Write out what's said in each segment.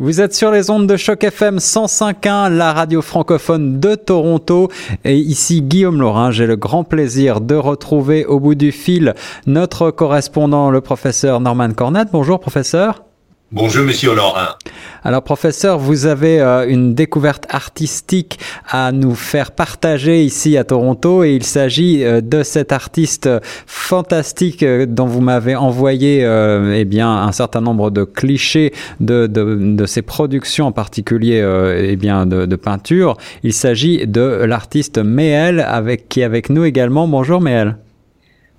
Vous êtes sur les ondes de choc FM 105.1, la radio francophone de Toronto. Et ici Guillaume Laurin, j'ai le grand plaisir de retrouver au bout du fil notre correspondant, le professeur Norman Cornette. Bonjour professeur. Bonjour Monsieur Laurent. Alors professeur, vous avez euh, une découverte artistique à nous faire partager ici à Toronto et il s'agit euh, de cet artiste fantastique euh, dont vous m'avez envoyé eh bien un certain nombre de clichés de, de, de ses productions en particulier eh bien de, de, peinture. Il s'agit de l'artiste Méel avec qui est avec nous également. Bonjour Méel.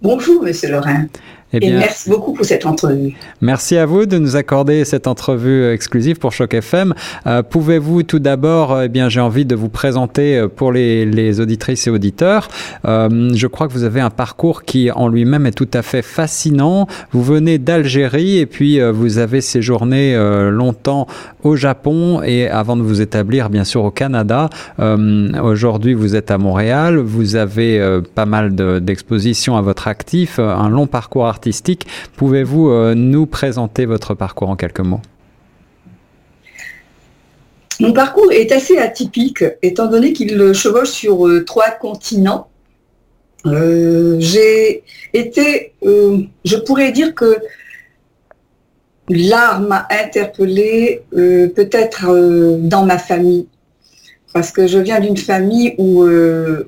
Bonjour Monsieur Laurent. Eh et merci beaucoup pour cette entrevue. Merci à vous de nous accorder cette entrevue exclusive pour Choc FM. Euh, Pouvez-vous tout d'abord, euh, eh bien, j'ai envie de vous présenter euh, pour les, les auditrices et auditeurs. Euh, je crois que vous avez un parcours qui en lui-même est tout à fait fascinant. Vous venez d'Algérie et puis euh, vous avez séjourné longtemps au Japon et avant de vous établir bien sûr au Canada. Aujourd'hui, vous êtes à Montréal. Vous avez pas mal d'expositions à votre actif, un long parcours artistique. Pouvez-vous euh, nous présenter votre parcours en quelques mots? Mon parcours est assez atypique, étant donné qu'il chevauche sur euh, trois continents. Euh, j'ai été, je pourrais dire que l'art m'a interpellé peut-être dans ma famille, parce que je viens d'une famille où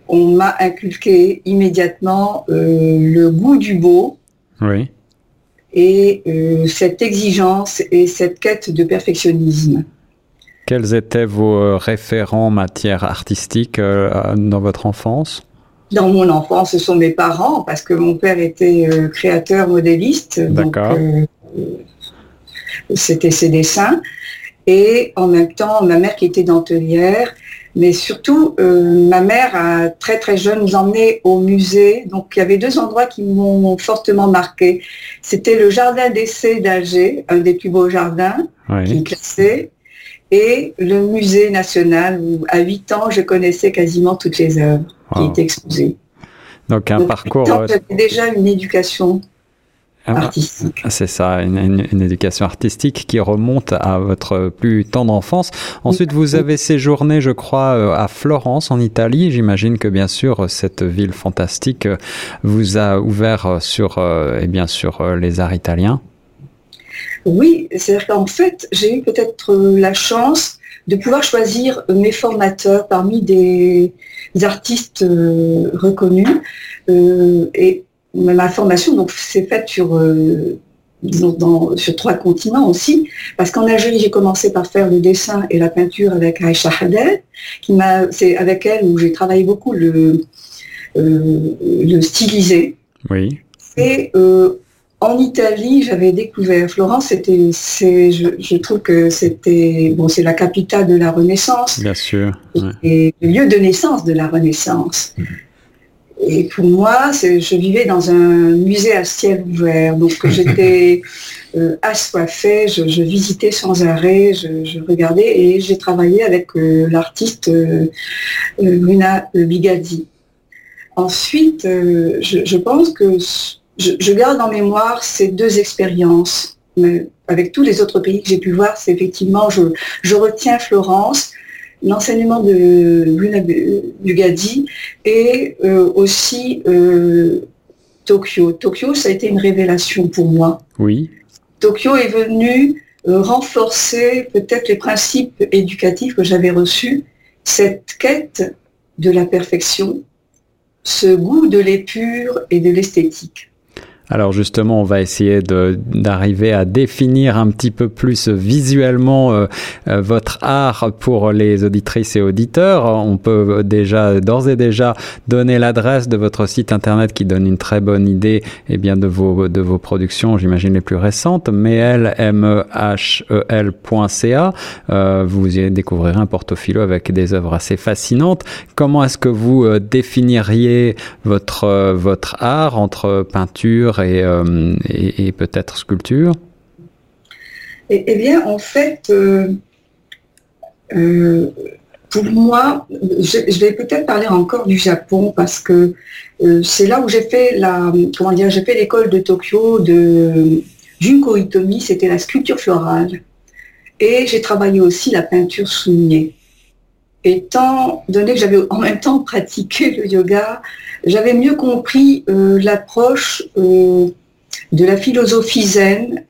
on m'a inculqué immédiatement le goût du beau, oui. Et euh, cette exigence et cette quête de perfectionnisme. Quels étaient vos euh, référents en matière artistique euh, dans votre enfance? Dans mon enfance, ce sont mes parents, parce que mon père était créateur modéliste. D'accord. C'était ses dessins. Et en même temps, ma mère qui était dentelière, mais surtout, euh, ma mère a très très jeune nous emmené au musée. Donc il y avait deux endroits qui m'ont fortement marqué. C'était le jardin d'essai d'Alger, un des plus beaux jardins qui est classé, et le musée national où à 8 ans je connaissais quasiment toutes les œuvres qui étaient exposées. Donc un parcours. J'avais déjà une éducation ah artistique. C'est ça, une, éducation artistique qui remonte à votre plus tendre enfance. Ensuite, vous avez séjourné, je crois, euh, à Florence, en Italie. J'imagine que, bien sûr, cette ville fantastique euh, vous a ouvert sur, et bien sûr, les arts italiens. Oui, c'est-à-dire qu'en fait, j'ai eu peut-être la chance de pouvoir choisir mes formateurs parmi des artistes euh, reconnus. et ma formation donc s'est faite sur euh, dans, sur trois continents aussi, parce qu'en Algérie, j'ai commencé par faire le dessin et la peinture avec Aïcha qui m'a, c'est avec elle où j'ai travaillé beaucoup le, euh, le stylisé. Oui. Et euh, en Italie, j'avais découvert Florence. C'était, c'est, je, je, trouve que c'était, bon, c'est la capitale de la Renaissance. Bien sûr. Et le lieu de naissance de la Renaissance. Mmh. Et pour moi, je vivais dans un musée à ciel ouvert. Donc j'étais euh, assoiffée, je, je, visitais sans arrêt, je, regardais et j'ai travaillé avec euh, l'artiste euh, Luna Bigadi. Ensuite, je, pense que je, garde en mémoire ces deux expériences. Mais avec tous les autres pays que j'ai pu voir, c'est effectivement, je retiens Florence l'enseignement de Luna Bugadi et euh, aussi euh, Tokyo. Tokyo, ça a été une révélation pour moi. Oui. Tokyo est venu euh, renforcer peut-être les principes éducatifs que j'avais reçus, cette quête de la perfection, ce goût de l'épure et de l'esthétique. Alors justement, on va essayer d'arriver à définir un petit peu plus visuellement euh, euh, votre art pour les auditrices et auditeurs. On peut déjà, d'ores et déjà, donner l'adresse de votre site internet qui donne une très bonne idée eh bien, de, vos, de vos productions, j'imagine les plus récentes, mehel, m h -L euh, vous y découvrirez un portfolio avec des œuvres assez fascinantes. Comment est-ce que vous définiriez votre, votre art entre peinture euh, et, peut-être sculpture eh, eh, bien, en fait, euh, euh, pour moi, je, vais peut-être parler encore du Japon parce que c'est là où j'ai fait la, comment dire, j'ai fait l'école de Tokyo de Junko c'était la sculpture florale. et j'ai travaillé aussi la peinture soulignée. Étant donné que j'avais en même temps pratiqué le yoga, j'avais mieux compris euh, l'approche euh, de la philosophie zen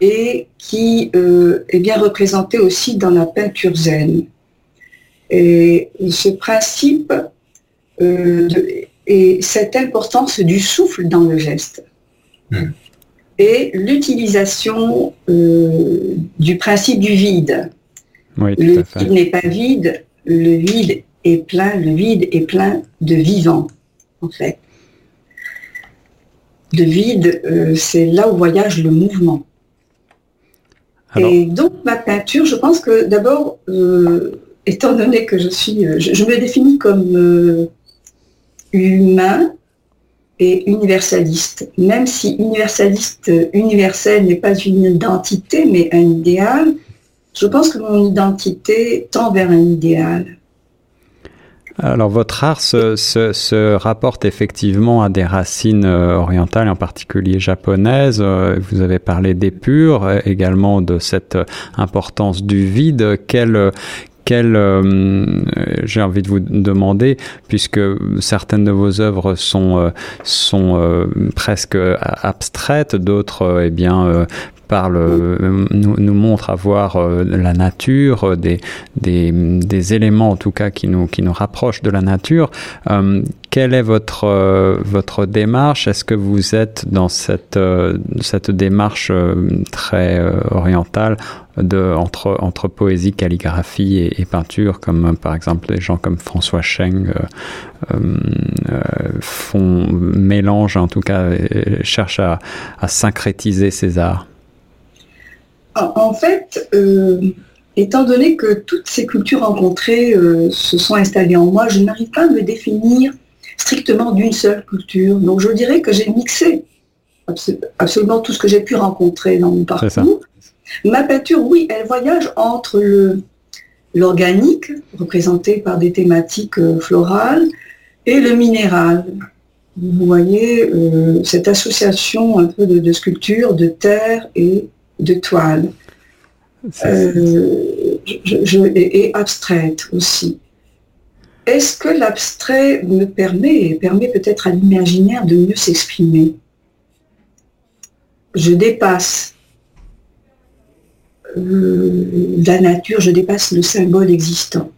et qui euh, est bien représentée aussi dans la peinture zen. Et ce principe et cette importance du souffle dans le geste. Hmm. Et l'utilisation du principe du vide. Le vide n'est pas vide, le vide est plein, le vide est plein de vivant, en fait. Le vide, euh, c'est là où voyage le mouvement. Et donc ma peinture, je pense que d'abord, euh, étant donné que je suis, euh, je, me définis comme humain et universaliste, même si universaliste, universel n'est pas une identité, mais un idéal, je pense que mon identité tend vers un idéal. Alors votre art se, rapporte effectivement à des racines euh, orientales, en particulier japonaises. Euh, vous avez parlé d'épure, euh, également de cette importance du vide. Quelle, quelle, j'ai envie de vous demander, puisque certaines de vos œuvres sont, sont presque abstraites, d'autres, eh bien, parle, euh, nous, nous, montre avoir euh, la nature, euh, des, des, éléments en tout cas qui nous, qui nous rapprochent de la nature. quelle est votre, votre démarche? Est-ce que vous êtes dans cette, cette démarche très orientale de, entre, entre poésie, calligraphie et, peinture, comme par exemple des gens comme François Cheng font, mélangent en tout cas, cherchent à, à syncrétiser ces arts? En fait, euh, étant donné que toutes ces cultures rencontrées euh, se sont installées en moi, je n'arrive pas à me définir strictement d'une seule culture. Donc je dirais que j'ai mixé absolument tout ce que j'ai pu rencontrer dans mon parcours. Ma peinture, oui, elle voyage entre l'organique, représenté par des thématiques euh, florales, et le minéral. Vous voyez cette association un peu de, de sculpture, de terre et de toile. Euh, et, abstraite aussi. Est-ce que l'abstrait me permet, permet peut-être à l'imaginaire de mieux s'exprimer? Je dépasse euh, la nature, je dépasse le symbole existant.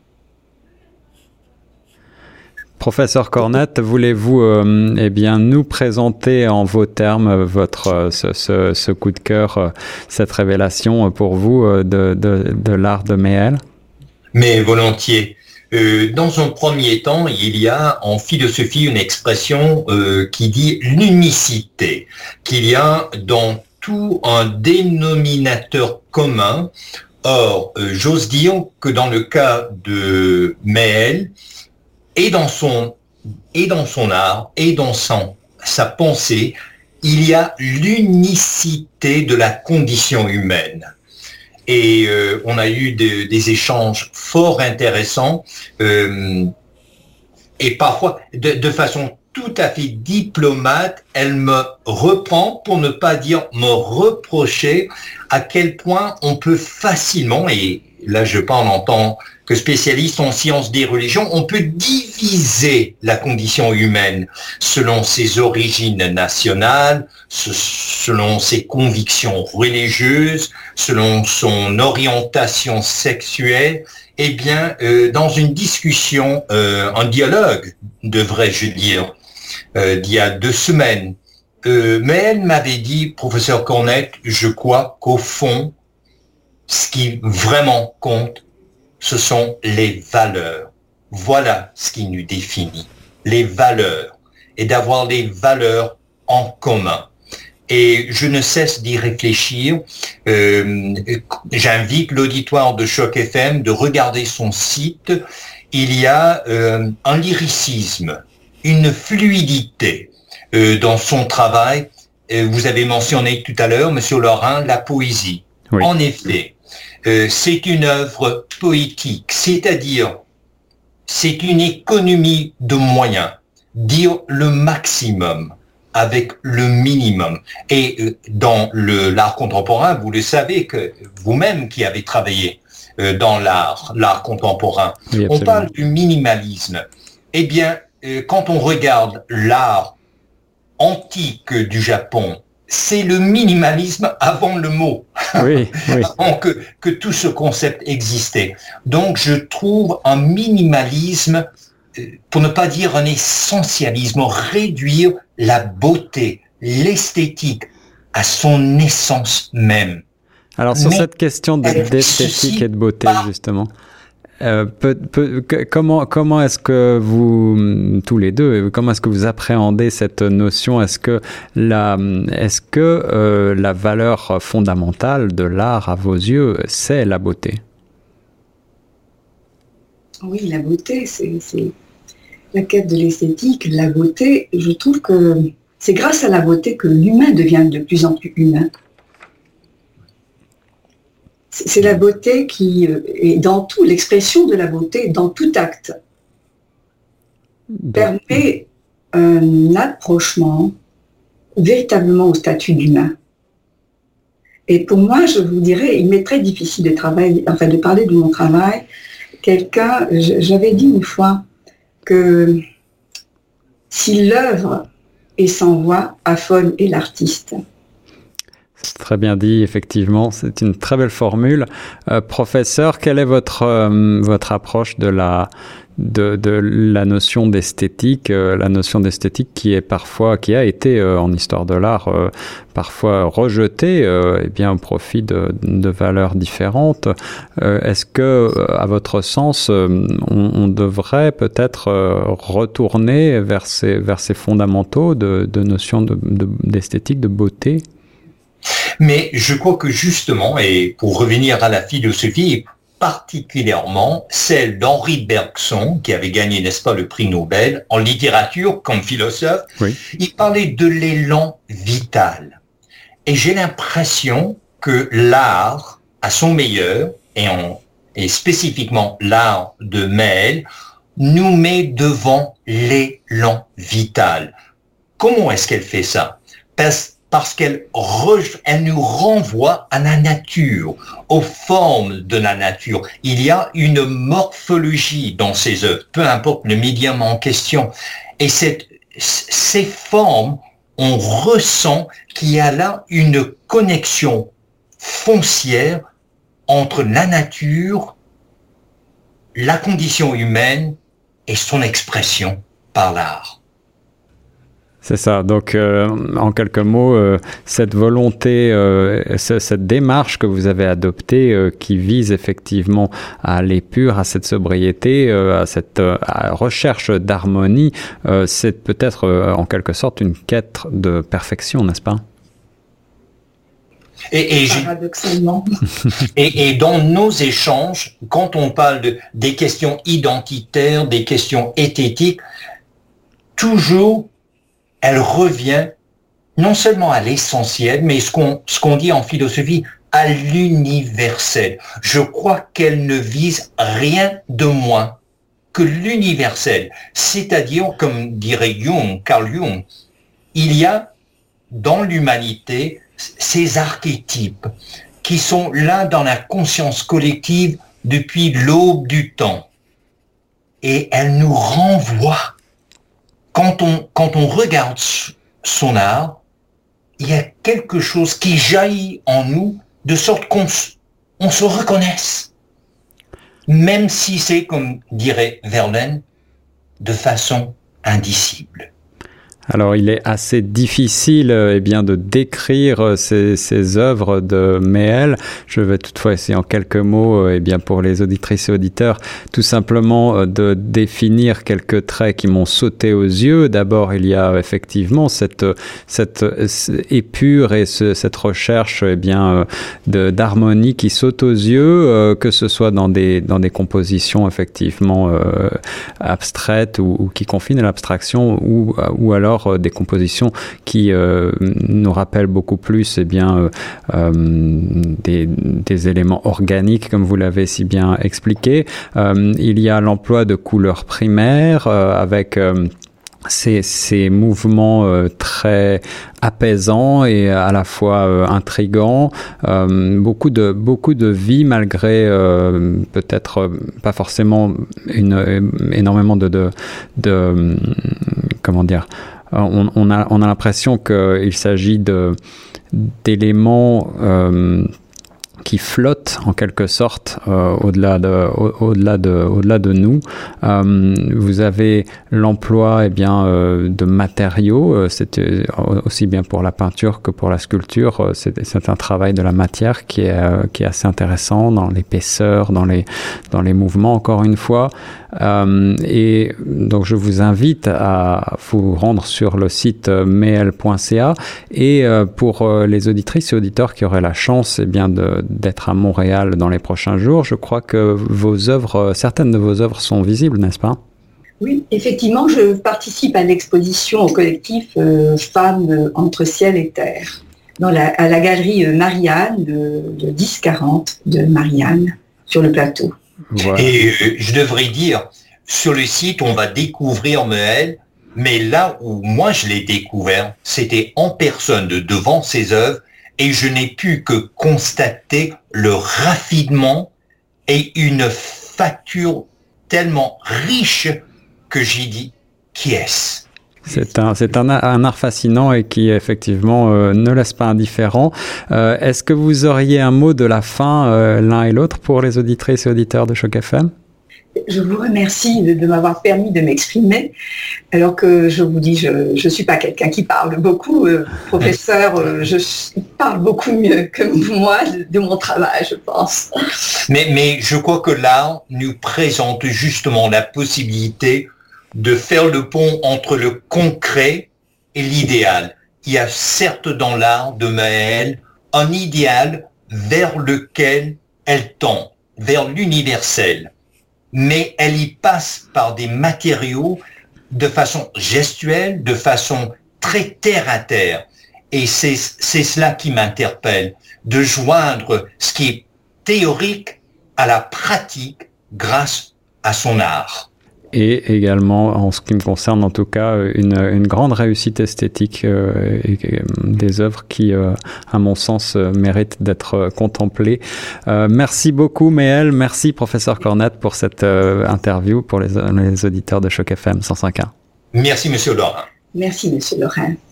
Professeur Cornette, voulez-vous euh, eh bien, nous présenter en vos termes votre, euh, ce, coup de cœur, euh, cette révélation pour vous de, l'art de Méel Mais volontiers. dans un premier temps, il y a en philosophie une expression qui dit l'unicité, qu'il y a dans tout un dénominateur commun. Or, j'ose dire que dans le cas de Méel, et dans son, et dans son art, et dans son, sa pensée, il y a l'unicité de la condition humaine. Et euh, on a eu des échanges fort intéressants euh, et parfois de, de, façon tout à fait diplomate, elle me reprend pour ne pas dire me reprocher à quel point on peut facilement, et là je parle en tant que spécialiste en sciences des religions, on peut la condition humaine selon ses origines nationales, selon ses convictions religieuses, selon son orientation sexuelle. Eh bien, euh, dans une discussion, euh, un dialogue, devrais-je dire, euh, d'il y a deux semaines, mais elle m'avait dit, professeur Cornette, je crois qu'au fond, ce qui vraiment compte, ce sont les valeurs. Voilà ce qui nous définit, les valeurs, et d'avoir les valeurs en commun. Et je ne cesse d'y réfléchir. Euh, j'invite l'auditoire de Choc FM de regarder son site. Il y a euh, un lyricisme, une fluidité euh, dans son travail. vous avez mentionné tout à l'heure, Monsieur Laurent, la poésie. En effet, euh, c'est une œuvre poétique, c'est-à-dire c'est une économie de moyens, dire le maximum, avec le minimum. Et euh, dans l'art contemporain, vous le savez que vous-même qui avez travaillé euh, dans l'art, l'art contemporain, on parle du minimalisme. Eh bien, euh, quand on regarde l'art antique du Japon, c'est le minimalisme avant le mot, oui, avant que, que tout ce concept existait. Donc je trouve un minimalisme pour ne pas dire un essentialisme, réduire la beauté, l'esthétique à son essence même. Alors sur cette question d'esthétique et de beauté, justement, euh, comment comment est-ce que vous tous les deux comment est-ce que vous appréhendez cette notion? Est-ce que la est-ce que euh, la valeur fondamentale de l'art à vos yeux c'est la beauté? Oui, la beauté, c'est la quête de l'esthétique, la beauté, je trouve que c'est grâce à la beauté que l'humain devient de plus en plus humain. C'est la beauté qui euh, est dans tout, l'expression de la beauté dans tout acte permet un approchement véritablement au statut d'humain. Et pour moi, je vous dirais, il m'est très difficile de travailler, enfin de parler de mon travail. Quelqu'un, j'avais dit une fois, que si l'œuvre est sans voix, Aphone est l'artiste. Très bien dit, effectivement, c'est une très belle formule. Euh, professeur, quelle est votre, euh, votre approche de la, de, de la notion d'esthétique, euh, la notion d'esthétique qui est parfois, qui a été en histoire de l'art parfois rejetée, et eh bien au profit de, de valeurs différentes. Est-ce que, à votre sens, on, devrait peut-être retourner vers ces, vers ces fondamentaux de, de notion d'esthétique, de, de beauté? Mais je crois que justement, et pour revenir à la philosophie, particulièrement celle d'Henri Bergson, qui avait gagné, n'est-ce pas, le prix Nobel en littérature comme philosophe. Il parlait de l'élan vital. Et j'ai l'impression que l'art, à son meilleur, et, en, et spécifiquement l'art de Maël, nous met devant l'élan vital. Comment est-ce qu'elle fait ça? Parce qu'elle elle nous renvoie à la nature, aux formes de la nature. Il y a une morphologie dans ses œuvres, peu importe le médium en question. Et cette, ces formes, on ressent qu'il y a là une connexion foncière entre la nature, la condition humaine et son expression par l'art. C'est ça. Donc, euh, en quelques mots, euh, cette volonté, euh, cette démarche que vous avez adoptée, qui vise effectivement à aller pur, à cette sobriété, à cette recherche d'harmonie, c'est peut-être en quelque sorte une quête de perfection, n'est-ce pas? Et, et Paradoxalement. Et, et, dans nos échanges, quand on parle de, des questions identitaires, des questions éthétiques, toujours elle revient non seulement à l'essentiel, mais ce qu'on dit en philosophie, à l'universel. Je crois qu'elle ne vise rien de moins que l'universel. C'est-à-dire, comme dirait Jung, Carl Jung, il y a dans l'humanité ces archétypes qui sont là dans la conscience collective depuis l'aube du temps. Et elle nous renvoie quand on, quand on regarde son art, il y a quelque chose qui jaillit en nous de sorte qu'on on se reconnaisse. Même si c'est, comme dirait Verlaine, de façon indicible. Alors, il est assez difficile euh, eh bien, de décrire euh, ces, ces œuvres de Méel. Je vais toutefois essayer en quelques mots, euh, eh bien, pour les auditrices et auditeurs, tout simplement de définir quelques traits qui m'ont sauté aux yeux. D'abord, il y a effectivement cette, cette épure et ce, cette recherche eh bien, d'harmonie qui saute aux yeux, que ce soit dans des, dans des compositions effectivement abstraites ou, ou qui confinent à l'abstraction ou, ou alors euh, des compositions qui euh, nous rappellent beaucoup plus eh bien, euh, des, éléments organiques, comme vous l'avez si bien expliqué. il y a l'emploi de couleurs primaires avec ces, mouvements très apaisants et à la fois intrigants, beaucoup de beaucoup de vie malgré peut-être pas forcément une, énormément de comment dire. On, on a on a l'impression qu'il s'agit d'éléments qui flotte en quelque sorte euh, au-delà de, au-delà de, au-delà de nous. Euh, vous avez l'emploi eh bien euh, de matériaux, c'est aussi bien pour la peinture que pour la sculpture. C'est, un travail de la matière qui est, qui est assez intéressant dans l'épaisseur, dans les, dans les mouvements. Encore une fois. Euh, et donc je vous invite à vous rendre sur le site mail.ca et pour les auditrices et auditeurs qui auraient la chance eh bien d'être à Montréal dans les prochains jours, je crois que vos œuvres, certaines de vos œuvres sont visibles, n'est-ce pas? Oui, effectivement, je participe à l'exposition au collectif Femmes entre ciel et terre, dans la, à la galerie Marianne de, de 1040 de Marianne, sur le plateau. Et euh, je devrais dire, sur le site, on va découvrir Mehel, mais là où moi je l'ai découvert, c'était en personne de devant ses œuvres, et je n'ai pu que constater le raffinement et une facture tellement riche que j'ai dit, qui est-ce? C'est un, un, art fascinant et qui effectivement euh, ne laisse pas indifférent. Euh, est-ce que vous auriez un mot de la fin euh, l'un et l'autre pour les auditrices et auditeurs de Choc FM je vous remercie de, m'avoir permis de m'exprimer, alors que je vous dis, je ne suis pas quelqu'un qui parle beaucoup. professeur, je parle beaucoup mieux que moi de, de, mon travail, je pense. Mais, mais je crois que l'art nous présente justement la possibilité de faire le pont entre le concret et l'idéal. Il y a certes dans l'art de Maëlle un idéal vers lequel elle tend, vers l'universel. Mais elle y passe par des matériaux de façon gestuelle, de façon très terre à terre. Et c'est cela qui m'interpelle, de joindre ce qui est théorique à la pratique grâce à son art et également, en ce qui me concerne en tout cas, une, une grande réussite esthétique euh, et, et, des œuvres qui, euh, à mon sens, euh, méritent d'être contemplées. Euh, merci beaucoup, Méel. Merci, professeur Cornette, pour cette euh, interview pour les, les, auditeurs de Choc FM 105.1. Merci, monsieur Laurent. Merci, monsieur Laurent.